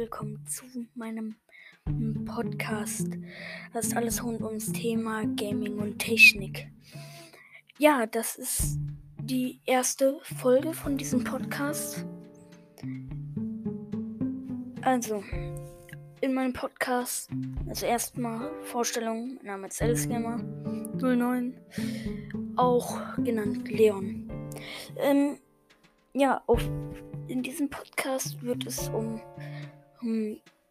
willkommen zu meinem Podcast. Das ist alles rund ums Thema Gaming und Technik. Ja, das ist die erste Folge von diesem Podcast. Also, in meinem Podcast, also erstmal Vorstellung, mein Name ist Alice Gamer 09, auch genannt Leon. Ähm, ja, auf in diesem Podcast wird es um,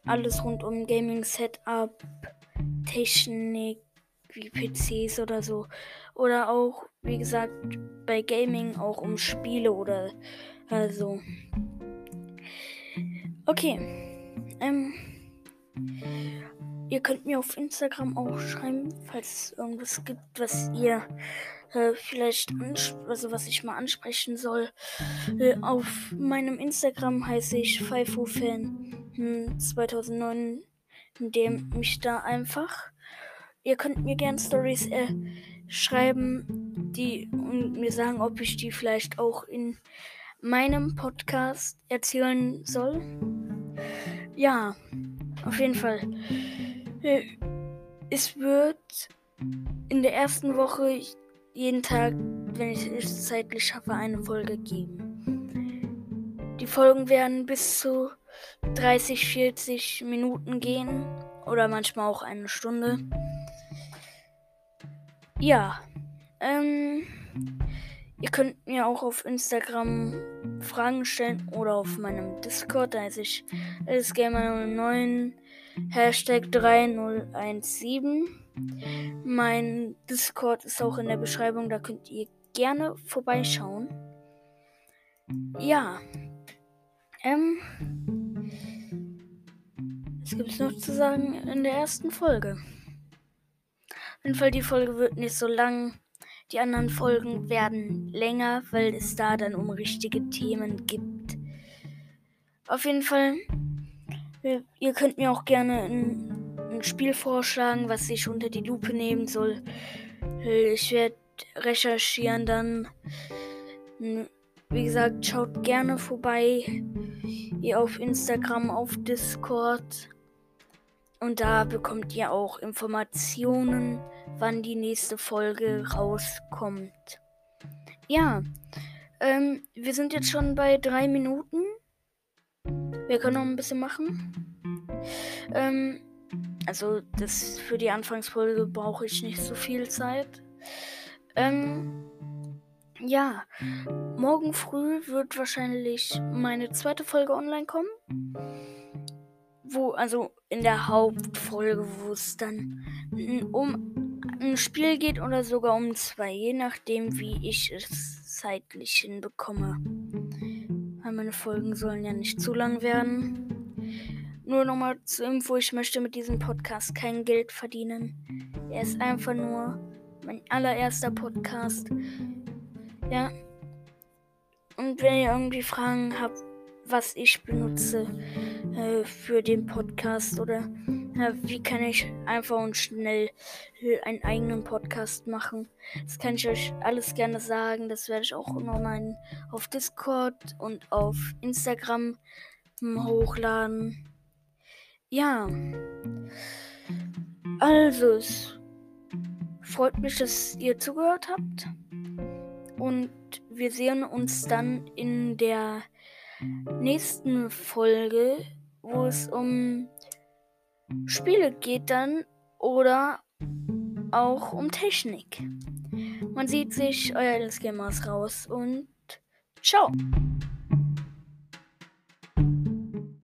alles rund um Gaming Setup, Technik, wie PCs oder so. Oder auch, wie gesagt, bei Gaming auch um Spiele oder also. Okay. Ähm, ihr könnt mir auf Instagram auch schreiben, falls es irgendwas gibt, was ihr äh, vielleicht, also was ich mal ansprechen soll. Äh, auf meinem Instagram heiße ich FIFO-Fan 2009, indem mich da einfach. Ihr könnt mir gerne Stories äh, schreiben, die und mir sagen, ob ich die vielleicht auch in meinem Podcast erzählen soll. Ja, auf jeden Fall. Äh, es wird in der ersten Woche jeden Tag, wenn ich es zeitlich schaffe, eine Folge geben. Die Folgen werden bis zu 30, 40 Minuten gehen oder manchmal auch eine Stunde. Ja, ähm, ihr könnt mir auch auf Instagram Fragen stellen oder auf meinem Discord, da heiße ich lsgamer09 Hashtag 3017. Mein Discord ist auch in der Beschreibung, da könnt ihr gerne vorbeischauen. Ja. Ähm. Was gibt es noch zu sagen in der ersten Folge? Auf jeden Fall, die Folge wird nicht so lang. Die anderen Folgen werden länger, weil es da dann um richtige Themen gibt. Auf jeden Fall, ihr könnt mir auch gerne ein ein Spiel vorschlagen, was ich unter die Lupe nehmen soll. Ich werde recherchieren dann. Wie gesagt, schaut gerne vorbei. Ihr auf Instagram, auf Discord. Und da bekommt ihr auch Informationen, wann die nächste Folge rauskommt. Ja, ähm, wir sind jetzt schon bei drei Minuten. Wir können noch ein bisschen machen. Ähm, also das für die Anfangsfolge brauche ich nicht so viel Zeit. Ähm, ja, morgen früh wird wahrscheinlich meine zweite Folge online kommen. Wo, also in der Hauptfolge, wo es dann um ein Spiel geht oder sogar um zwei, je nachdem, wie ich es zeitlich hinbekomme. Weil meine Folgen sollen ja nicht zu lang werden. Nur nochmal zur Info, ich möchte mit diesem Podcast kein Geld verdienen. Er ist einfach nur mein allererster Podcast. Ja. Und wenn ihr irgendwie Fragen habt, was ich benutze äh, für den Podcast oder äh, wie kann ich einfach und schnell äh, einen eigenen Podcast machen, das kann ich euch alles gerne sagen. Das werde ich auch nochmal auf Discord und auf Instagram hm, hochladen. Ja. Also, es freut mich, dass ihr zugehört habt. Und wir sehen uns dann in der nächsten Folge, wo es um Spiele geht dann oder auch um Technik. Man sieht sich, euer Gamers raus und ciao.